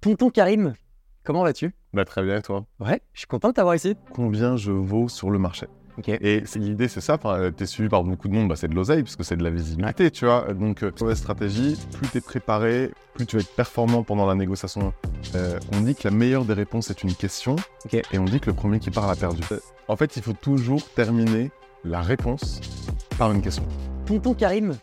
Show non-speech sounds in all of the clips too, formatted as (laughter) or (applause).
Tonton Karim, comment vas-tu? Bah très bien, toi? Ouais, je suis content de t'avoir ici. Combien je vaux sur le marché? Ok. Et l'idée, c'est ça. Enfin, t'es suivi par beaucoup de monde, bah, c'est de l'oseille, puisque c'est de la visibilité, tu vois. Donc, euh, mauvaise stratégie, plus t'es préparé, plus tu vas être performant pendant la négociation. Euh, on dit que la meilleure des réponses est une question, et on dit que le premier qui parle a perdu. Euh, En fait, il faut toujours terminer la réponse par une question. Tonton Karim,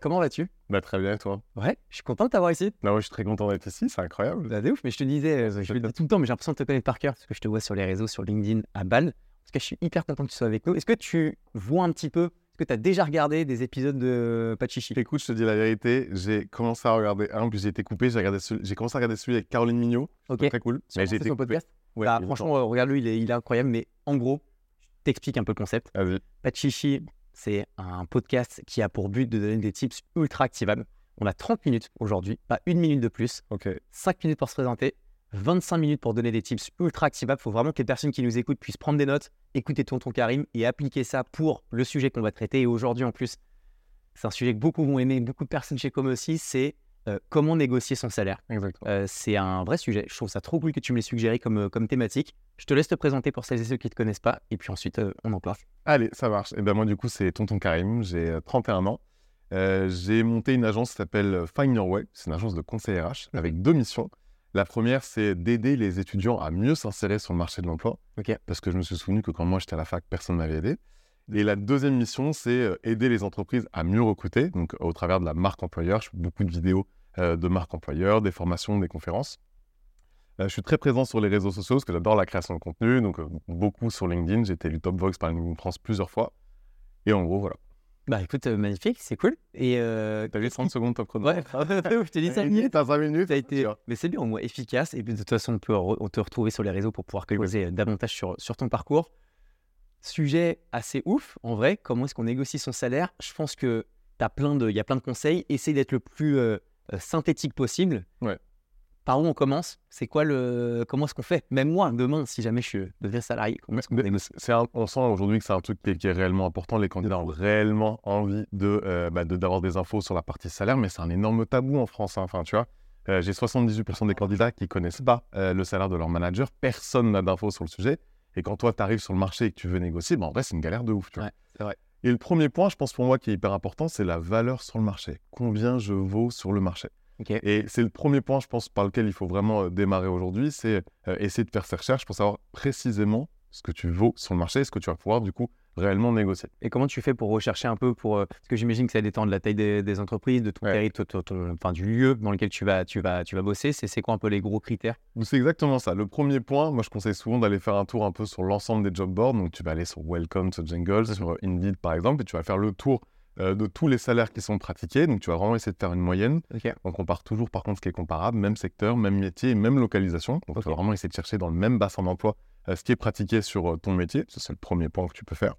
comment vas-tu? Bah très bien, toi? Ouais, je suis content de t'avoir ici. Non, ouais, je suis très content d'être ici, c'est incroyable. Bah, de ouf, mais je te disais, euh, je le dis tout le temps, mais j'ai l'impression de te connaître par cœur parce que je te vois sur les réseaux, sur LinkedIn, à Bâle. En tout cas, je suis hyper content que tu sois avec nous. Est-ce que tu vois un petit peu, est-ce que tu as déjà regardé des épisodes de Pachichi Écoute, je te dis la vérité, j'ai commencé à regarder un, puis j'ai été coupé, j'ai regardé celui- j'ai commencé à regarder celui avec Caroline Mignot, Ok. très cool. Mais j'ai son été coupé. podcast? Ouais, Bah, Franchement, euh, regarde-le, il est, il est incroyable, mais en gros, je t'explique un peu le concept. Pachichi, c'est un podcast qui a pour but de donner des tips ultra activables. On a 30 minutes aujourd'hui, pas une minute de plus. Ok. 5 minutes pour se présenter, 25 minutes pour donner des tips ultra activables. Il faut vraiment que les personnes qui nous écoutent puissent prendre des notes, écouter Tonton Karim et appliquer ça pour le sujet qu'on va traiter. Et aujourd'hui, en plus, c'est un sujet que beaucoup vont aimer, beaucoup de personnes chez Com aussi, c'est euh, comment négocier son salaire. Euh, c'est un vrai sujet. Je trouve ça trop cool que tu me l'aies suggéré comme, euh, comme thématique. Je te laisse te présenter pour celles et ceux qui ne te connaissent pas. Et puis ensuite, euh, on en parle. Allez, ça marche. Et ben moi, du coup, c'est Tonton Karim, j'ai euh, 31 ans. J'ai monté une agence qui s'appelle Find Your Way. C'est une agence de conseil RH avec deux missions. La première, c'est d'aider les étudiants à mieux s'insérer sur le marché de l'emploi. Parce que je me suis souvenu que quand moi j'étais à la fac, personne ne m'avait aidé. Et la deuxième mission, c'est euh, aider les entreprises à mieux recruter, donc au travers de la marque employeur. Je fais beaucoup de vidéos euh, de marque employeur, des formations, des conférences. Euh, je suis très présent sur les réseaux sociaux parce que j'adore la création de contenu, donc euh, beaucoup sur LinkedIn. J'ai été élu Top Vox par LinkedIn France plusieurs fois. Et en gros, voilà. Bah écoute, magnifique, c'est cool. Et T'as vu 30 secondes top chrono ouais, (laughs) je t'ai dit 5 minutes. (laughs) T'as 5 minutes Ça a été... Mais c'est bien, au moins efficace. Et puis, de toute façon, on peut re- on te retrouver sur les réseaux pour pouvoir creuser davantage sur, sur ton parcours. Sujet assez ouf, en vrai. Comment est-ce qu'on négocie son salaire Je pense que t'as plein de, il y a plein de conseils. Essaye d'être le plus euh, euh, synthétique possible. Ouais. Par où on commence? C'est quoi le, comment est-ce qu'on fait? Même moi, demain, si jamais je deviens salarié, comment est-ce qu'on on sent aujourd'hui que c'est un truc qui est, qui est réellement important. Les candidats ont réellement envie de, euh, bah, de- d'avoir des infos sur la partie salaire, mais c'est un énorme tabou en France. hein. Enfin, tu vois, euh, j'ai 78% des candidats qui connaissent pas euh, le salaire de leur manager. Personne n'a d'infos sur le sujet. Et quand toi, tu arrives sur le marché et que tu veux négocier, bah, en vrai, c'est une galère de ouf. Tu vois. Ouais, c'est vrai. Et le premier point, je pense pour moi, qui est hyper important, c'est la valeur sur le marché. Combien je vaux sur le marché. Et c'est le premier point, je pense, par lequel il faut vraiment euh, démarrer aujourd'hui, c'est euh, essayer de faire ces recherches pour savoir précisément ce que tu vaux sur le marché et ce que tu vas pouvoir, du coup, réellement négocier. Et comment tu fais pour rechercher un peu pour euh, parce que j'imagine que ça dépend de la taille des, des entreprises, de ton Ouais. territoire, enfin du lieu dans lequel tu vas tu vas tu vas bosser. C'est quoi un peu les gros critères? C'est exactement ça. Le premier point, moi, je conseille souvent d'aller faire un tour un peu sur l'ensemble des job boards. Donc, tu vas aller sur Welcome to Jungle, sur Indeed, par exemple, et tu vas faire le tour euh, de tous les salaires qui sont pratiqués. Donc, tu vas vraiment essayer de faire une moyenne. Donc, on part toujours, par contre, ce qui est comparable, même secteur, même métier, même localisation. Donc, Ok. tu vas vraiment essayer de chercher dans le même bassin d'emploi ce qui est pratiqué sur euh, ton métier. Ça, c'est le premier point que tu peux faire.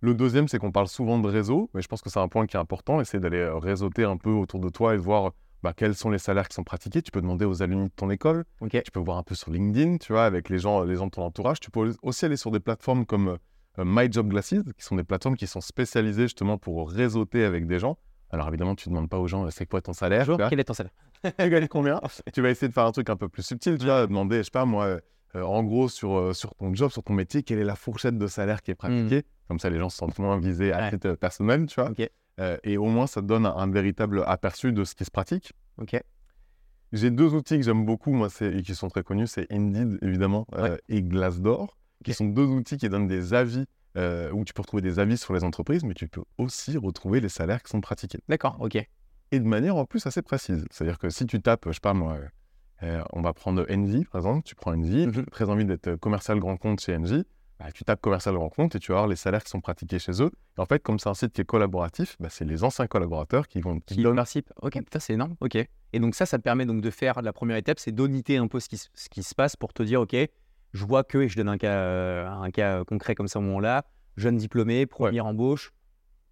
Le deuxième, c'est qu'on parle souvent de réseau, mais je pense que c'est un point qui est important. Essayer d'aller euh, réseauter un peu autour de toi et de voir bah, quels sont les salaires qui sont pratiqués. Tu peux demander aux alumni de ton école. Tu peux voir un peu sur LinkedIn, tu vois, avec les gens, les gens de ton entourage. Tu peux aussi aller sur des plateformes comme euh, euh, My Job Glasses, qui sont des plateformes qui sont spécialisées justement pour réseauter avec des gens. Alors évidemment, tu ne demandes pas aux gens euh, c'est quoi ton salaire. tu Bonjour, quel est ton salaire? (laughs) Elle gagne combien? (laughs) Tu vas essayer de faire un truc un peu plus subtil, tu vois, demander, je sais pas moi, euh, euh, en gros sur, euh, sur ton job, sur ton métier, quelle est la fourchette de salaire qui est pratiquée? Comme ça, les gens se sentent moins visés à Hmm. Ouais. titre personnel, tu vois. Euh, et au moins, ça te donne un, un véritable aperçu de ce qui se pratique. J'ai deux outils que j'aime beaucoup, moi, et qui sont très connus, c'est Indeed, évidemment, euh, et Glassdoor, qui Ok. sont deux outils qui donnent des avis, euh, où tu peux retrouver des avis sur les entreprises, mais tu peux aussi retrouver les salaires qui sont pratiqués D'accord. Ok. et de manière en plus assez précise. C'est-à-dire que si tu tapes, je sais pas moi, euh, on va prendre Envy par exemple, tu prends Envy, tu as très envie d'être commercial grand compte chez Envy, bah, tu tapes commercial grand compte et tu vas voir les salaires qui sont pratiqués chez eux. Et en fait, comme c'est un site qui est collaboratif, bah, c'est les anciens collaborateurs qui vont qui donnent. participe. Ok. Putain, c'est énorme. Ok. Et donc ça, ça te permet donc de faire la première étape, c'est d'auditer un peu ce qui, se- ce qui se passe pour te dire, ok, je vois que, et je donne un cas, euh, un cas concret comme ça au moment-là, jeune diplômé, première embauche,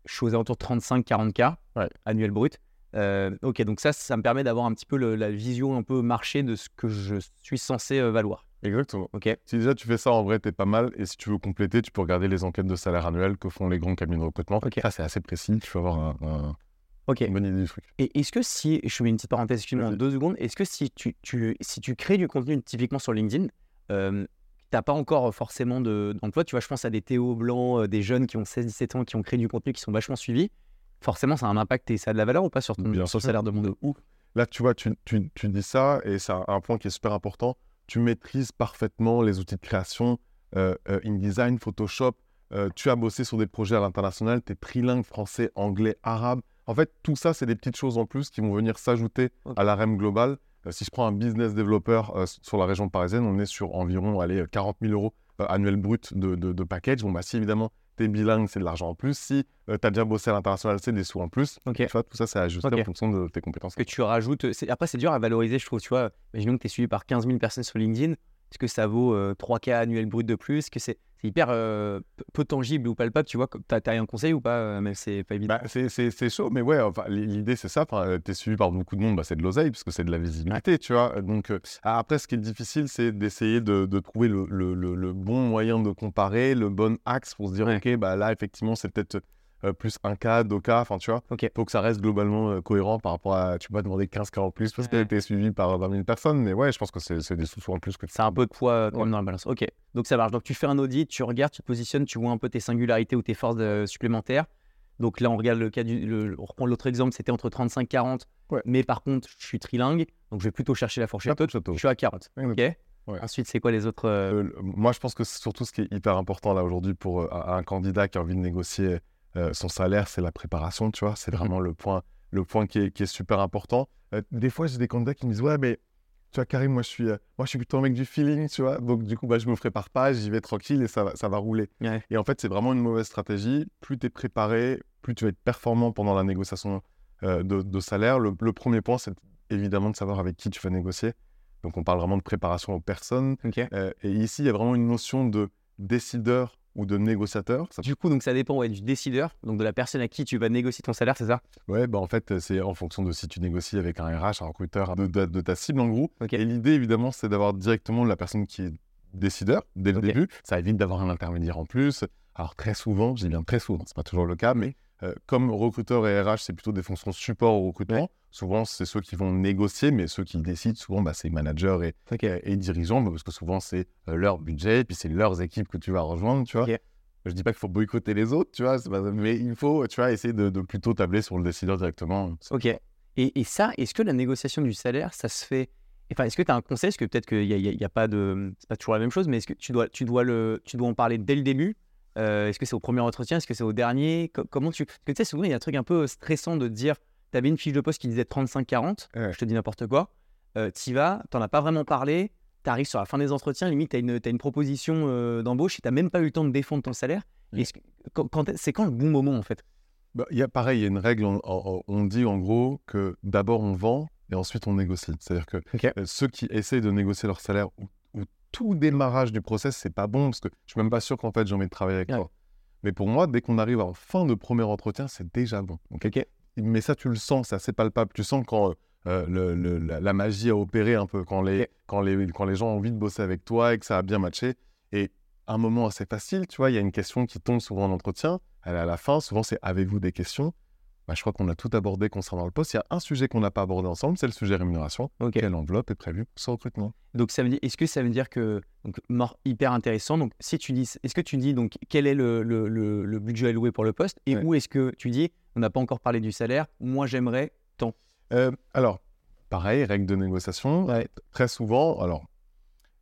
je suis aux alentours de 35-40 k Ouais. annuel brut. Euh, ok, donc ça, ça me permet d'avoir un petit peu le- la vision un peu marché de ce que je suis censé euh, valoir. Exactement. Ok. Si déjà tu fais ça, en vrai, t'es pas mal. Et si tu veux compléter, tu peux regarder les enquêtes de salaire annuel que font les grands cabinets de recrutement. Ok. Ça, c'est assez précis. Tu vas avoir un, un- Ok. Une bonne idée du truc. Et est-ce que si, je mets une petite parenthèse, excuse-moi, deux secondes, est-ce que si tu, tu- si tu crées du contenu typiquement sur LinkedIn, euh, t'as pas encore forcément de- d'emploi, tu vois, je pense à des Théo blancs, euh, des jeunes qui ont 16-17 ans, qui ont créé du contenu, qui sont vachement suivis, forcément ça a un impact et ça a de la valeur ou pas sur ton Bien sur le salaire demandé Là, tu vois, tu, tu- tu dis ça, et c'est un, point qui est super important. Tu maîtrises parfaitement les outils de création, euh, euh, InDesign, Photoshop. euh, tu as bossé sur des projets à l'international, tu es trilingue français, anglais, arabe. En fait, tout ça, c'est des petites choses en plus qui vont venir s'ajouter à la REM globale. Euh, si je prends un business développeur sur la région parisienne, on est sur environ allez, 40 000 euros euh, annuel brut de, de- de package. Bon, bah, si évidemment, tu es bilingue, c'est de l'argent en plus. Si tu as déjà bossé à l'international, c'est des sous en plus. Tu vois, tout ça, c'est ajusté en fonction de tes compétences. que tu rajoutes. Après, c'est dur à valoriser, je trouve. Tu vois, imaginons que tu es suivi par 15 000 personnes sur LinkedIn. Est-ce que ça vaut euh, 3K annuel brut de plus? Est-ce que c'est c'est hyper euh, peu- tangible ou palpable Tu vois, tu as, un conseil ou pas euh, Même c'est pas évident. Bah, c'est- c'est c'est chaud, mais ouais, enfin, l'idée c'est ça. Enfin, tu es suivi par beaucoup de monde, bah, c'est de l'oseille, parce que c'est de la visibilité, tu vois. Donc, euh, après, ce qui est difficile, c'est d'essayer de, de trouver le, le- le- le bon moyen de comparer, le bon axe pour se dire, Ouais. ok, bah là, effectivement, c'est peut-être euh, plus un cas, deux cas, enfin, tu vois. Ok. faut que ça reste globalement euh, cohérent par rapport à. Tu peux pas demander 15 cas en plus parce Ouais. tu es suivi par 20 000 personnes, mais ouais, je pense que c'est des sous en plus que tu C'est un peu de poids euh, quand même dans la balance. Ok, donc ça marche. Donc tu fais un audit, tu regardes, tu te positionnes, tu vois un peu tes singularités ou tes forces euh, supplémentaires. Donc là, on regarde le cas du. le- on reprend l'autre exemple, c'était entre 35 et 40. Ouais. Mais par contre, je suis trilingue, donc je vais plutôt chercher la fourchette Château, haute. Je suis à 40. Ouais, Ok. Ouais. Ensuite, c'est quoi les autres euh, Euh, moi, je pense que c'est surtout ce qui est hyper important là aujourd'hui pour euh, un candidat qui a envie de négocier euh, son salaire, c'est la préparation, tu vois. C'est Mhm. vraiment le point, le point qui est, qui est super important. Euh, des fois, j'ai des candidats qui me disent Ouais, mais tu vois, Karim, moi, je suis, euh, moi, je suis plutôt un mec du feeling, tu vois. Donc, du coup, bah, je me prépare pas, j'y vais tranquille et ça, va- ça va rouler. Ouais. Et en fait, c'est vraiment une mauvaise stratégie. Plus tu es préparé, plus tu vas être performant pendant la négociation de, de salaire. Le, le premier point, c'est évidemment de savoir avec qui tu vas négocier. Donc, on parle vraiment de préparation aux personnes. Et ici, il y a vraiment une notion de décideur ou de négociateur. Ça- Du coup, donc ça dépend ouais, du décideur, donc de la personne à qui tu vas négocier ton salaire, c'est ça? Ouais, bah en fait, c'est en fonction de si tu négocies avec un RH, un recruteur, de, de- de ta cible en gros. Et l'idée, évidemment, c'est d'avoir directement la personne qui est décideur dès le début. Ça évite d'avoir un intermédiaire en plus. Alors, très souvent, je dis bien très souvent, c'est pas toujours le cas, mais euh, comme recruteur et RH, c'est plutôt des fonctions support au recrutement. Souvent, c'est ceux qui vont négocier, mais ceux qui décident, souvent, bah, c'est managers et, Ok. et dirigeants, parce que souvent, c'est euh, leur budget, puis c'est leurs équipes que tu vas rejoindre, tu vois. Je dis pas qu'il faut boycotter les autres, tu vois, pas- mais il faut, tu vois, essayer de, de plutôt tabler sur le décideur directement. Ok. Et, et ça, est-ce que la négociation du salaire, ça se fait Enfin, est-ce que tu as un conseil? Est-ce que peut-être qu'il n'y a, a pas de. C'est pas toujours la même chose, mais est-ce que tu dois, tu dois, le, tu dois en parler dès le début? Euh, Est-ce que c'est au premier entretien? Est-ce que c'est au dernier? Co- Comment tu. Parce que tu sais, souvent, il y a un truc un peu stressant de dire tu avais une fiche de poste qui disait 35-40, Ouais. je te dis n'importe quoi. Euh, tu vas, tu n'en as pas vraiment parlé, tu arrives sur la fin des entretiens, limite, tu as une, t'as une proposition euh, d'embauche et tu n'as même pas eu le temps de défendre ton salaire. Ouais. Est-ce que- quand- quand c'est le bon moment, en fait? Bah, il y a pareil, il y a une règle, on, on- on dit en gros que d'abord on vend et ensuite on négocie. C'est-à-dire que ceux qui essayent de négocier leur salaire ou tout démarrage du process, c'est pas bon parce que je suis même pas sûr qu'en fait j'ai envie de travailler avec Ouais. toi. Mais pour moi, dès qu'on arrive en fin de premier entretien, c'est déjà bon. ok? Ok. Mais ça, tu le sens, c'est assez palpable. Tu sens quand euh, le- le- la, la magie a opéré un peu, quand les, quand, les, quand les gens ont envie de bosser avec toi et que ça a bien matché. Et un moment assez facile, tu vois, il y a une question qui tombe souvent en entretien. Elle est à la fin, souvent c'est avez-vous des questions? Bah, Je crois qu'on a tout abordé concernant le poste. Il y a un sujet qu'on n'a pas abordé ensemble, c'est le sujet rémunération. Quelle enveloppe est prévue pour ce recrutement? Donc ça veut dire, est-ce que ça veut dire que donc mort hyper intéressant. Donc si tu dis, est-ce que tu dis donc quel est le, le, le- le budget alloué pour le poste et Ouais. où est-ce que tu dis on n'a pas encore parlé du salaire. Moi j'aimerais tant? Euh, alors, pareil, règle de négociation. Ouais. Très souvent, alors,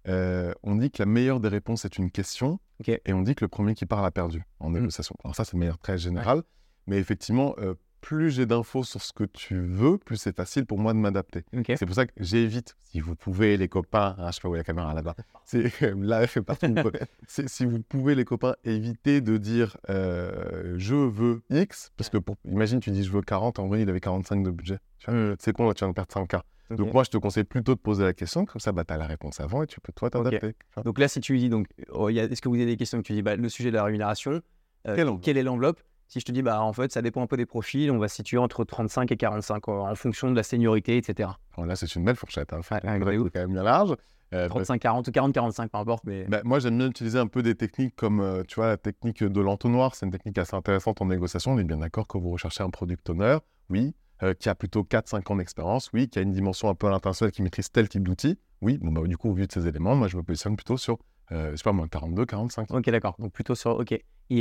euh, on dit que la meilleure des réponses est une question et on dit que le premier qui parle a perdu en négociation. Alors ça, c'est de manière très générale, mais effectivement, euh, plus j'ai d'infos sur ce que tu veux, plus c'est facile pour moi de m'adapter. C'est pour ça que j'évite, si vous pouvez, les copains, hein, je sais pas où est la caméra là-bas, (laughs) c'est là, fait partie du- c'est- si vous pouvez, les copains, éviter de dire euh, je veux X, parce que pour, imagine, tu dis je veux 40, en vrai, il avait 45 de budget. Tu vois, C'est con, là, tu viens de perdre 5K. Donc, Ok. moi, je te conseille plutôt de poser la question, comme ça, bah, tu as la réponse avant et tu peux, toi, t'adapter. Donc là si tu dis donc oh, est-ce que vous avez des questions que tu dis bah, le sujet de la rémunération. euh, quelle est l'enveloppe? Si je te dis bah en fait ça dépend un peu des profils, on va se situer entre 35 et 45 euh, en fonction de la seniorité etc. Là, c'est une belle fourchette. Hein. Ouais, C'est quand même bien large. Euh, 35 40 ou 40 45 peu importe mais bah, moi, j'aime bien utiliser un peu des techniques comme, euh, tu vois, la technique de l'entonnoir. C'est une technique assez intéressante en négociation. On est bien d'accord que vous recherchez un product owner. Oui. Euh, qui a plutôt 4-5 ans d'expérience Oui. Qui a une dimension un peu à l'international, qui maîtrise tel type d'outil Oui. Bon, bah, du coup, au vu de ces éléments, moi, je me positionne plutôt sur, euh, je sais pas moi, 42, 45. Ok, d'accord. Donc plutôt sur. Ok. Et,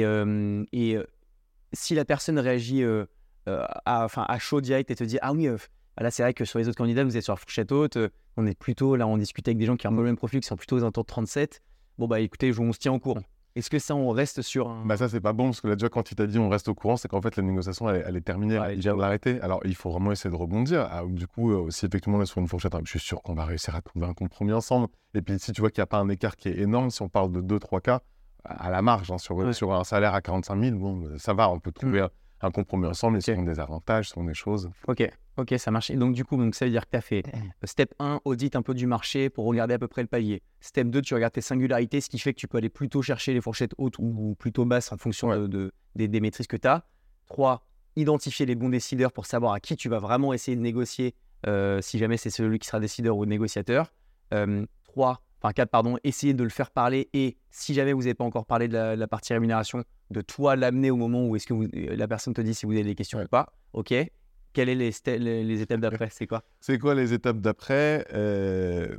et si la personne réagit euh, euh, à, enfin, à chaud direct et te dit Ah oui, euh, là c'est vrai que sur les autres candidats, vous êtes sur la fourchette haute, on est plutôt, là on discute avec des gens qui ont le même profil, qui sont plutôt aux alentours de 37. Bon bah écoutez, on se tient au courant. Est-ce que ça, on reste sur un. Bah ça c'est pas bon parce que là déjà quand il t'a dit on reste au courant c'est qu'en fait la négociation elle, est- elle est terminée Ouais, il déjà, vient de l'arrêter alors il faut vraiment essayer de rebondir Ah, du coup euh, si effectivement on est sur une fourchette je suis sûr qu'on va réussir à trouver un compromis ensemble et puis si tu vois qu'il n'y a pas un écart qui est énorme si on parle de 2-3 cas à la marge hein, sur, Ouais. sur un salaire à 45 000 bon euh, ça va on peut trouver un, un compromis ensemble et Ok. selon des avantages selon des choses Ok, ok, ça marche. Et donc, du coup, donc, ça veut dire que tu as fait euh, (clears throat) step 1, audit un peu du marché pour regarder à peu près le palier. Step 2, tu regardes tes singularités, ce qui fait que tu peux aller plutôt chercher les fourchettes hautes ou, plutôt basses en fonction Ouais. de, de- des, des maîtrises que tu as. 3, identifier les bons décideurs pour savoir à qui tu vas vraiment essayer de négocier euh, si jamais c'est celui qui sera décideur ou négociateur. 3, enfin 4, pardon, essayer de le faire parler et si jamais vous n'avez pas encore parlé de la, la partie rémunération, de toi l'amener au moment où est-ce que vous- euh, la personne te dit si vous avez des questions Ouais. ou pas. Ok? Quelles sont les, ste- les, les étapes d'après? C'est quoi? C'est quoi les étapes d'après? Euh,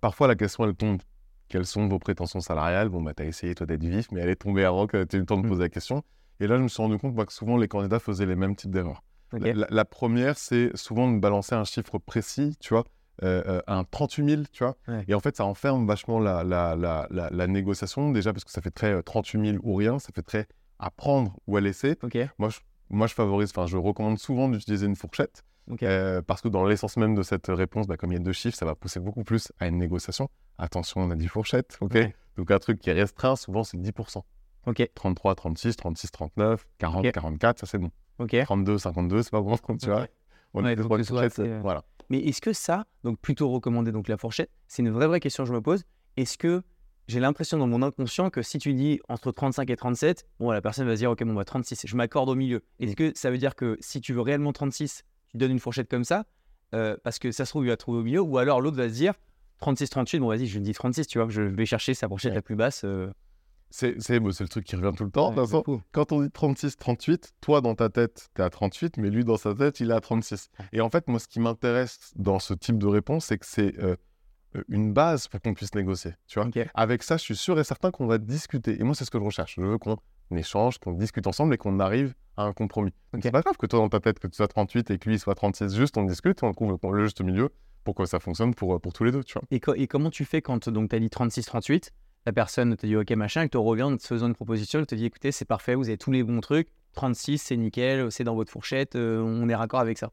parfois la question elle tombe quelles sont vos prétentions salariales? Bon bah t'as essayé toi d'être vif mais elle est tombée avant que tu aies eu le temps de Mm. poser la question et là je me suis rendu compte moi, que souvent les candidats faisaient les mêmes types d'erreurs. La, la- la première, c'est souvent de balancer un chiffre précis, tu vois, euh, un 38 000, tu vois. Ouais. Et en fait, ça enferme vachement la, la, la, la, négociation, déjà parce que ça fait très euh, 38 000 ou rien, ça fait très à prendre ou à laisser. Ok. Moi, je, moi, je favorise, enfin, je recommande souvent d'utiliser une fourchette, Ok. euh, parce que dans l'essence même de cette réponse, bah, comme il y a deux chiffres, ça va pousser beaucoup plus à une négociation. Attention, on a dit fourchette, ok Ouais. Donc un truc qui est restreint, souvent, c'est 10%. Ok. 33, 36, 36, 39, 40, Ok. 44, ça c'est bon. Ok. 32, 52, c'est pas bon, (laughs) tu vois. On Ouais, est ce soit euh, Voilà. Mais est-ce que ça, donc plutôt recommander donc la fourchette, c'est une vraie vraie question que je me pose. Est-ce que j'ai l'impression dans mon inconscient que si tu dis entre 35 et 37, bon la personne va se dire ok bon bah 36, je m'accorde au milieu. Est-ce que ça veut dire que si tu veux réellement 36, tu donnes une fourchette comme ça euh, parce que ça se trouve il va trouver au milieu ou alors l'autre va se dire 36 38 bon vas-y je dis 36 tu vois je vais chercher sa fourchette Ouais. la plus basse. euh, C'est le truc qui revient tout le temps. ouais, de toute c'est façon, fou. quand on dit 36, 38, toi, dans ta tête, tu es à 38, mais lui, dans sa tête, il est à 36. Et en fait, moi, ce qui m'intéresse dans ce type de réponse, c'est que c'est euh, euh, une base pour qu'on puisse négocier. Tu vois. Avec ça, je suis sûr et certain qu'on va discuter. Et moi, c'est ce que je recherche. Je veux qu'on échange, qu'on discute ensemble et qu'on arrive à un compromis. Donc, Ok. c'est pas grave que toi, dans ta tête, que tu sois 38 et que lui soit 36. Juste, on discute, on trouve le juste milieu pour que ça fonctionne pour, euh, pour tous les deux. Tu vois Et, co- et comment tu fais quand tu as dit 36-38 La personne te dit OK, machin, elle te revient en te faisant une proposition, elle te dit écoutez, c'est parfait, vous avez tous les bons trucs, 36, c'est nickel, c'est dans votre fourchette, euh, on est raccord avec ça.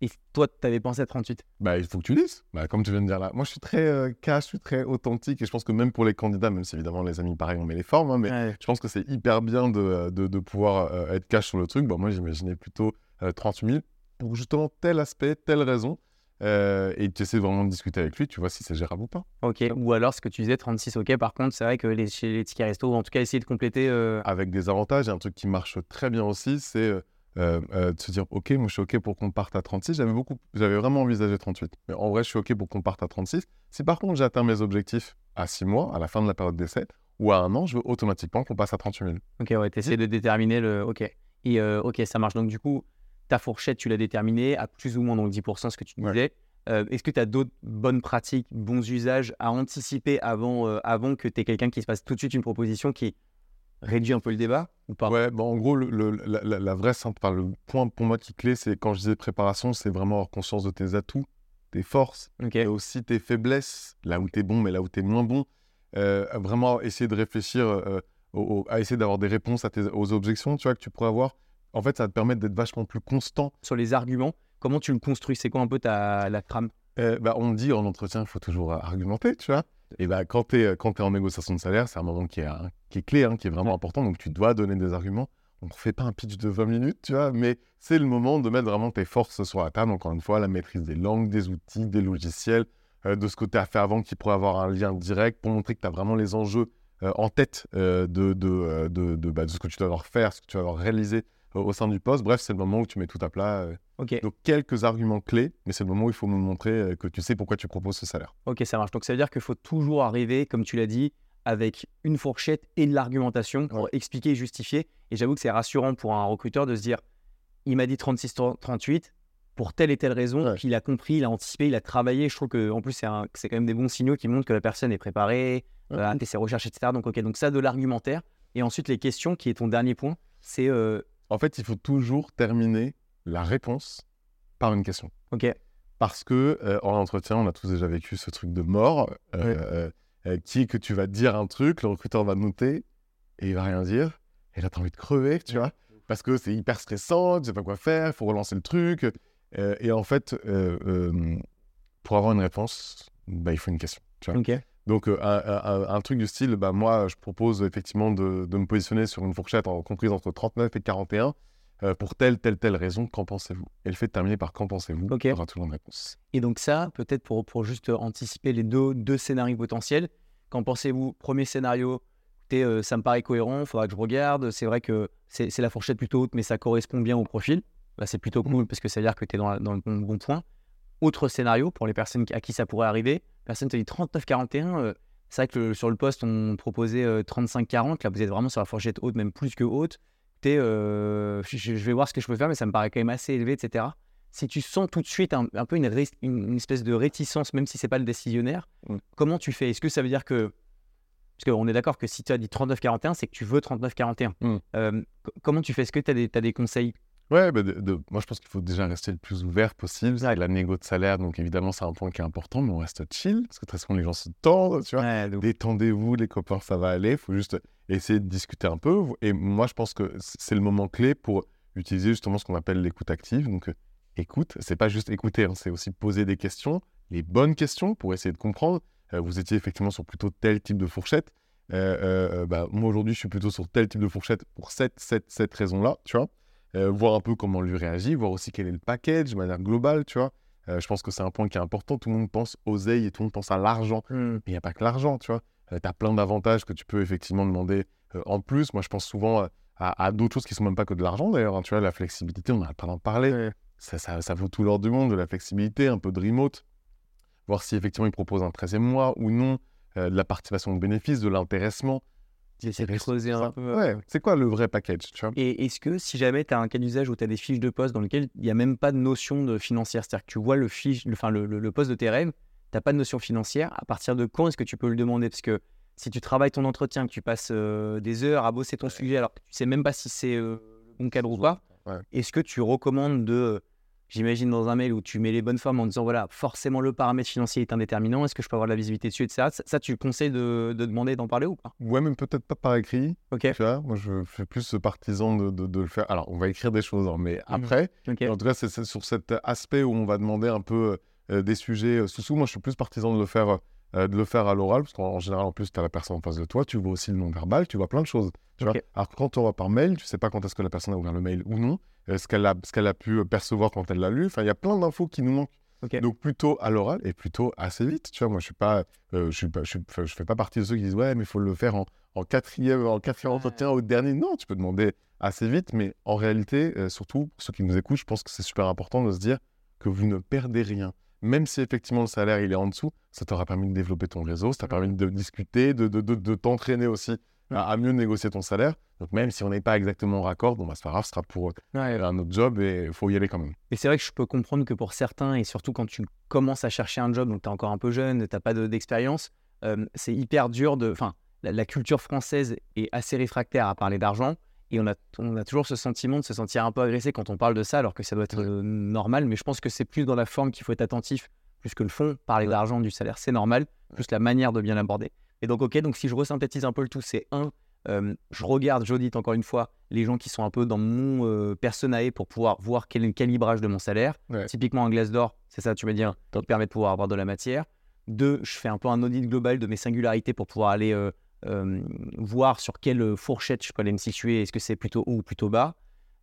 Et toi, tu avais pensé à 38. Bah, il faut que tu dises. Bah, comme tu viens de dire là. Moi, je suis très euh, cash, je suis très authentique. Et je pense que même pour les candidats, même si évidemment les amis, pareil, on met les formes, hein, mais Ouais. je pense que c'est hyper bien de, euh, de, de pouvoir euh, être cash sur le truc. Bah, moi, j'imaginais plutôt euh, 38 000 pour justement tel aspect, telle raison. Euh, et tu essaies vraiment de discuter avec lui, tu vois si c'est gérable ou pas. Ok. Ou alors, ce que tu disais, 36, ok. Par contre, c'est vrai que les, chez les tickets resto, ou en tout cas, essayer de compléter. euh, Avec des avantages, et un truc qui marche très bien aussi, c'est euh, de se dire Ok, moi je suis OK pour qu'on parte à 36. J'avais beaucoup, j'avais vraiment envisagé 38. Mais en vrai, je suis OK pour qu'on parte à 36. Si par contre j'atteins mes objectifs à 6 mois, à la fin de la période d'essai, ou à un an, je veux automatiquement qu'on passe à 38 000. Ok, ouais, tu essaies de déterminer le. Ok. Et euh, ok, ça marche. Donc, du coup, ta fourchette, tu l'as déterminée à plus ou moins donc 10%, ce que tu Ouais. disais. Euh, Est-ce que tu as d'autres bonnes pratiques, bons usages à anticiper avant, euh, avant que tu aies quelqu'un qui se passe tout de suite une proposition qui réduit un peu le débat ou pas? Ouais, bah en gros, le, le- la, vraie, enfin, le point pour moi qui est clé, c'est quand je disais préparation, c'est vraiment avoir conscience de tes atouts, tes forces, Ok. et aussi tes faiblesses, là où tu es bon, mais là où tu es moins bon. Euh, vraiment essayer de réfléchir, au- au- à essayer d'avoir des réponses à tes, aux objections tu vois, que tu pourrais avoir. En fait, ça va te permettre d'être vachement plus constant. Sur les arguments, comment tu le construis? C'est quoi un peu ta, la trame? Euh, bah, on dit en entretien, il faut toujours euh, argumenter, tu vois. Et bah, quand tu es, en négociation de salaire, c'est un moment qui est, hein, qui est clé, hein, qui est vraiment Ouais. important. Donc, tu dois donner des arguments. On ne fait pas un pitch de 20 minutes, tu vois, mais c'est le moment de mettre vraiment tes forces sur la table. Encore une fois, la maîtrise des langues, des outils, des logiciels, euh, de ce que tu as fait avant qui pourrait avoir un lien direct pour montrer que tu as vraiment les enjeux euh, en tête de, de, de, bah, de ce que tu dois avoir faire, ce que tu vas avoir réalisé euh, au sein du poste. Bref, c'est le moment où tu mets tout à plat. euh. Donc, quelques arguments clés, mais c'est le moment où il faut nous montrer euh, que tu sais pourquoi tu proposes ce salaire. Ok, ça marche. Donc ça veut dire qu'il faut toujours arriver, comme tu l'as dit, avec une fourchette et de l'argumentation pour expliquer et justifier. Et j'avoue que c'est rassurant pour un recruteur de se dire il m'a dit 36-38 pour telle et telle raison, Ouais. puis il a compris, il a anticipé, il a travaillé. Je trouve que en plus, c'est quand même des bons signaux qui montrent que la personne est préparée, Ouais. euh, a fait ses recherches, etc. Donc, ok, donc ça, de l'argumentaire. Et ensuite, les questions, qui est ton dernier point, c'est euh, En fait, il faut toujours terminer la réponse par une question. ok, Parce que euh, en entretien, on a tous déjà vécu ce truc de mort, euh, euh, euh, qui est que tu vas dire un truc, le recruteur va noter et il va rien dire. Et là, tu as envie de crever, tu vois, parce que c'est hyper stressant, tu sais pas quoi faire, il faut relancer le truc. Et en fait, pour avoir une réponse, bah, il faut une question. Tu vois. Donc, euh, un, un- un truc du style, bah, moi, je propose effectivement de, de me positionner sur une fourchette en, comprise entre 39 et 41 euh, pour telle, telle, telle raison. Qu'en pensez-vous? Et le fait de terminer par qu'en pensez-vous Ok. il y aura toujours une réponse. Et donc ça, peut-être pour, pour juste anticiper les deux, deux scénarios potentiels, qu'en pensez-vous? Premier scénario, écoutez, euh, ça me paraît cohérent, il faudra que je regarde. C'est vrai que c'est c'est la fourchette plutôt haute, mais ça correspond bien au profil. Bah, c'est plutôt cool parce que ça veut dire que tu es dans, la- dans le bon, bon point. Autre scénario, pour les personnes à qui ça pourrait arriver, personne te dit 39-41. euh, c'est vrai que le- sur le poste, on proposait euh, 35-40. Là, vous êtes vraiment sur la fourchette haute, même plus que haute. Écoutez, euh, je, je vais voir ce que je peux faire, mais ça me paraît quand même assez élevé, etc si tu sens tout de suite un, un peu une, ré- une- une espèce de réticence, même si c'est pas le décisionnaire, Mm. comment tu fais? Est-ce que ça veut dire que. Parce qu'on est d'accord que si tu as dit 39-41, c'est que tu veux 39-41. Mm. Euh, co- comment tu fais? Est-ce que tu as, t'as des conseils Ouais, bah, de- de- moi je pense qu'il faut déjà rester le plus ouvert possible. C'est la négo de salaire, donc évidemment c'est un point qui est important, mais on reste chill, parce que très souvent les gens se tendent, tu vois. Ouais, donc- Détendez-vous, les copains, ça va aller. Il faut juste essayer de discuter un peu. Et moi, je pense que c'est le moment clé pour utiliser justement ce qu'on appelle l'écoute active. Donc, euh, écoute, c'est pas juste écouter, hein, c'est aussi poser des questions, les bonnes questions pour essayer de comprendre. Euh, vous étiez effectivement sur plutôt tel type de fourchette. Euh, euh, euh, bah, moi, aujourd'hui, je suis plutôt sur tel type de fourchette pour cette, cette, cette raison-là, tu vois. Euh, voir un peu comment lui réagit, voir aussi quel est le package de manière globale, tu vois. Euh, je pense que c'est un point qui est important. Tout le monde pense oseille et tout le monde pense à l'argent. Hmm. Mais il n'y a pas que l'argent, tu vois. tu as plein d'avantages que tu peux effectivement demander euh, en plus. Moi, je pense souvent euh, à, à d'autres choses qui sont même pas que de l'argent, d'ailleurs. hein, tu vois, la flexibilité, on n'arrête pas d'en parler. Ça, ça, ça vaut tout l'or du monde, de la flexibilité, un peu de remote. Voir si effectivement il propose un 13e mois ou non, euh, de la participation de bénéfices, de l'intéressement. J'essaie de creuser un Ça- peu. Ouais, c'est quoi le vrai package, tu vois? Et est-ce que si jamais tu as un cas d'usage où tu as des fiches de poste dans lesquelles il n'y a même pas de notion de financière, c'est-à-dire que tu vois le, fiche, le, le, le- le poste de tes rêves, tu n'as pas de notion financière, à partir de quand est-ce que tu peux le demander? Parce que si tu travailles ton entretien, que tu passes euh, des heures à bosser ton sujet alors que tu sais même pas si c'est euh, bon cadre ou pas, Ouais. est-ce que tu recommandes de, euh, j'imagine dans un mail où tu mets les bonnes formes en disant voilà, forcément le paramètre financier est un déterminant, est-ce que je peux avoir de la visibilité dessus, etc. Ça, ça, tu conseilles de, de demander d'en parler ou pas? Ouais, mais peut-être pas par écrit. Ok, Tu vois, moi, je fais plus partisan de, de- de le faire. Alors, on va écrire des choses, hein, mais après, ok. En tout cas, c'est c'est sur cet aspect où on va demander un peu euh, des sujets euh, sous-sous. Moi, je suis plus partisan de le faire, euh, de le faire à l'oral, parce qu'en en général, en plus, tu as la personne en face de toi, tu vois aussi le non-verbal, tu vois plein de choses. Tu Ok. vois Alors quand tu envoies par mail, tu sais pas quand est-ce que la personne a ouvert le mail ou non, euh, ce qu'elle a, a pu euh, percevoir quand elle l'a lu. Enfin, il y a plein d'infos qui nous manquent. Donc, plutôt à l'oral et plutôt assez vite. Tu vois, moi, je suis pas, euh, je suis pas, je, suis- enfin, je fais pas partie de ceux qui disent ouais, mais il faut le faire en, en quatrième, en quatrième Ouais. entretien au dernier. Non, tu peux demander assez vite, mais en réalité, surtout pour ceux qui nous écoutent, je pense que c'est super important de se dire que vous ne perdez rien. Même si effectivement le salaire il est en dessous, ça t'aura permis de développer ton réseau, ça t'a permis de discuter, de, de, de, de t'entraîner aussi à, à mieux négocier ton salaire. Donc même si on n'est pas exactement raccord, bon bah c'est pas grave, ce sera pour Ouais. un autre job et il faut y aller quand même. Et c'est vrai que je peux comprendre que pour certains, et surtout quand tu commences à chercher un job, donc tu es encore un peu jeune, tu n'as pas de- d'expérience, euh, c'est hyper dur de. Enfin, la, la culture française est assez réfractaire à parler d'argent. Et on a, on a toujours ce sentiment de se sentir un peu agressé quand on parle de ça, alors que ça doit être euh, normal. Mais je pense que c'est plus dans la forme qu'il faut être attentif, plus que le fond. Parler d'argent, du salaire, c'est normal, plus la manière de bien l'aborder. Et donc, ok, donc si je resynthétise un peu le tout, c'est un, euh, je regarde, j'audite encore une fois, les gens qui sont un peu dans mon euh, personae pour pouvoir voir quel est le calibrage de mon salaire. Ouais. Typiquement, un glace d'or, c'est ça, tu veux dire, qui permet de pouvoir avoir de la matière. Deux, je fais un peu un audit global de mes singularités pour pouvoir aller euh, euh, voir sur quelle fourchette je peux aller me situer. Est-ce que c'est plutôt haut ou plutôt bas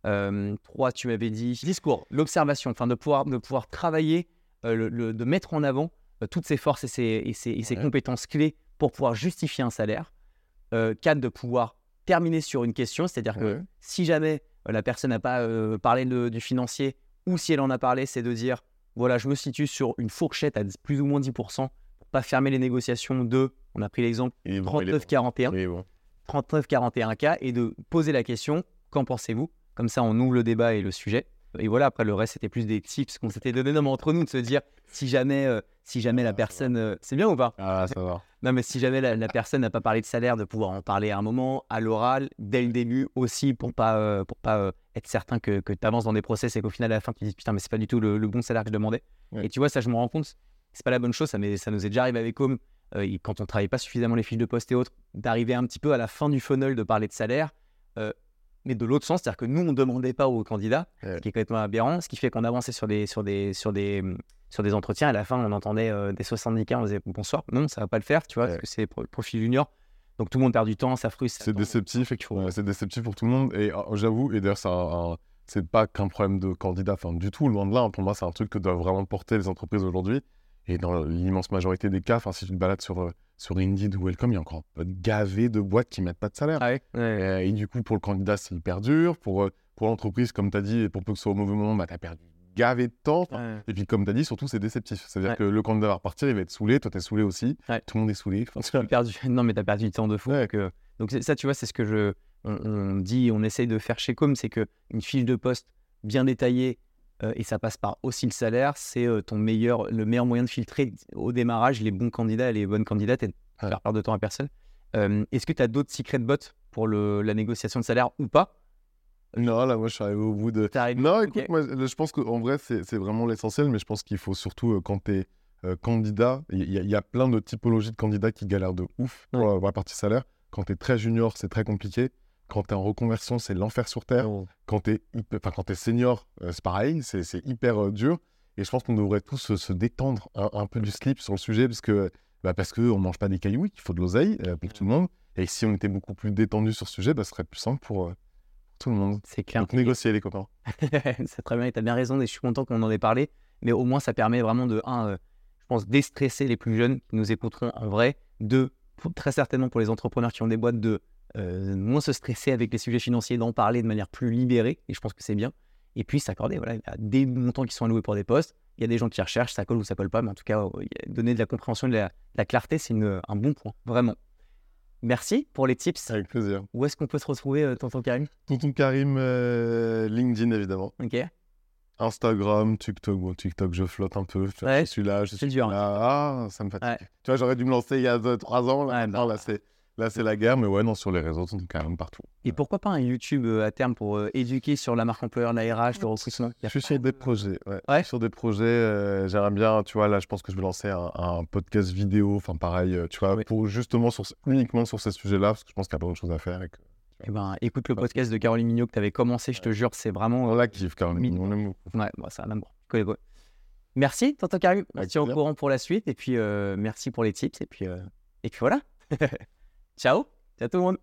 Euh, Trois, tu m'avais dit discours, l'observation, enfin de pouvoir, de pouvoir travailler, euh, le- le- de mettre en avant euh, toutes ses forces et ses, et ses- et ses Ouais. compétences clés pour pouvoir justifier un salaire. Quatre, de pouvoir terminer sur une question, c'est-à-dire que si jamais la personne n'a pas parlé de- du financier, ou si elle en a parlé, c'est de dire voilà, je me situe sur une fourchette à 10 plus ou moins 10%, pour pas fermer les négociations de, on a pris l'exemple, Il est bon, il est bon. 39-41, Il est bon. 39-41 cas, et de poser la question qu'en pensez-vous? Comme ça, on ouvre le débat et le sujet. Et voilà, après le reste, c'était plus des tips qu'on s'était donné non, mais entre nous de se dire si jamais, euh, si jamais Ah, la va. personne. euh, c'est bien ou pas? Ah, ça va. Non, mais si jamais la, la personne n'a pas parlé de salaire, de pouvoir en parler à un moment, à l'oral, dès le début aussi, pour pas, euh, pour pas être certain que, que tu avances dans des process et qu'au final, à la fin, tu dis putain, mais c'est pas du tout le, le bon salaire que je demandais. Ouais. Et tu vois, ça, je me rends compte, c'est pas la bonne chose. Ça, ça nous est déjà arrivé avec Home, euh, quand on travaille pas suffisamment les fiches de poste et autres, d'arriver un petit peu à la fin du funnel de parler de salaire. euh, mais de l'autre sens, c'est-à-dire que nous, on ne demandait pas aux candidats, Ouais. ce qui est complètement aberrant, ce qui fait qu'on avançait sur des, sur des, sur des, sur des entretiens. À la fin, on entendait euh, des 70 cas, on disait bonsoir. Non, ça va pas le faire, tu vois, Ouais. parce que c'est pro- profil junior. Donc tout le monde perd du temps, ça frustre. C'est déceptif. Ouais, c'est déceptif pour tout le monde. Et euh, j'avoue, et d'ailleurs, c'est un- un- c'est pas qu'un problème de candidat, enfin, du tout, loin de là. hein. Pour moi, c'est un truc que doivent vraiment porter les entreprises aujourd'hui. Et dans l'immense majorité des cas, si tu te balades sur, euh, sur Indeed ou Welcome, il y a encore un gavé de boîtes qui mettent pas de salaire. Ah ouais, ouais. Euh, Et, du coup, pour le candidat, c'est hyper dur. Pour, euh, pour l'entreprise, comme tu as dit, et pour peu que ce soit au mauvais moment, bah, tu as perdu gavé de temps. Ouais. Et puis, comme tu as dit, surtout, c'est déceptif. C'est-à-dire que le candidat va repartir, il va être saoulé, toi, tu es saoulé aussi. Tout le monde est saoulé. Enfin, perdu... (laughs) Non, mais tu as perdu du temps de fou. Donc, euh, ça, tu vois, c'est ce que je. On, on dit, on essaye de faire chez Com, c'est que une fiche de poste bien détaillée, et ça passe par aussi le salaire, c'est euh, ton meilleur, le meilleur moyen de filtrer au démarrage les bons candidats et les bonnes candidates et de Ouais. faire perdre de temps à personne. Euh, Est-ce que tu as d'autres secrets de bot pour le, la négociation de salaire ou pas? Non, là, moi, je suis arrivé au bout de. Non, écoute, moi, je pense qu'en vrai, c'est vraiment l'essentiel, mais je pense qu'il faut surtout, euh, quand tu es candidat, il y, a- il y a plein de typologies de candidats qui galèrent de ouf pour, Ouais. pour la partie salaire. Quand tu es très junior, c'est très compliqué. Quand tu es en reconversion, c'est l'enfer sur terre. Quand tu es, senior, euh, c'est pareil, c'est hyper euh, dur. Et je pense qu'on devrait tous se, se détendre un, un peu du slip sur le sujet, parce que bah, parce qu'on ne mange pas des cailloux, il faut de l'oseille euh, pour tout le monde. Et si on était beaucoup plus détendu sur ce sujet, bah, ce serait plus simple pour euh, tout le monde. C'est clair. Donc négocier les copains. (laughs) c'est très bien et tu as bien raison et je suis content qu'on en ait parlé. Mais au moins, ça permet vraiment de, un, euh, je pense, déstresser les plus jeunes qui nous écouteront en vrai. Deux, pour- très certainement pour les entrepreneurs qui ont des boîtes, de euh, moins se stresser avec les sujets financiers, d'en parler de manière plus libérée. Et je pense que c'est bien. Et puis s'accorder, voilà, il y a des montants qui sont alloués pour des postes. Il y a des gens qui recherchent, ça colle ou ça colle pas. Mais en tout cas, a- donner de la compréhension, de la, de la clarté, c'est un bon point. Vraiment. Merci pour les tips. Avec plaisir. Où est-ce qu'on peut se retrouver, euh, tonton Karim? Tonton Karim, euh, LinkedIn évidemment. Ok. Instagram, TikTok. Bon, TikTok, je flotte un peu. Ouais, je suis là, je suis dur, hein. là. Ah, ça me fatigue. Ouais. Tu vois, j'aurais dû me lancer il y a 3 ans. Là, Ouais, bah. Non, là c'est là, c'est la guerre. Mais ouais, non, sur les réseaux, Tonton Karim partout. Et pourquoi pas un YouTube euh, à terme pour euh, éduquer sur la marque employeur, la RH, le recrutement? Je suis pas sur de- des projets. Ouais. Ouais. Je suis Sur des projets, euh, j'aimerais bien, tu vois, là, je pense que je vais lancer un, un podcast vidéo, enfin pareil, tu vois, Oui. pour justement sur, uniquement sur ces sujets-là, parce que je pense qu'il y a plein de choses à faire. Et que... Eh ben, écoute le podcast de Caroline Mignot que tu avais commencé, je te jure, c'est vraiment. On la kiffe quand même, on aime beaucoup. Ouais, bon, c'est un amour. Cool, cool. Merci, tonton Karim. On se tient au courant pour la suite. Et puis, euh, merci pour les tips. Et puis, euh, et puis voilà. (laughs) Ciao. Ciao tout le monde.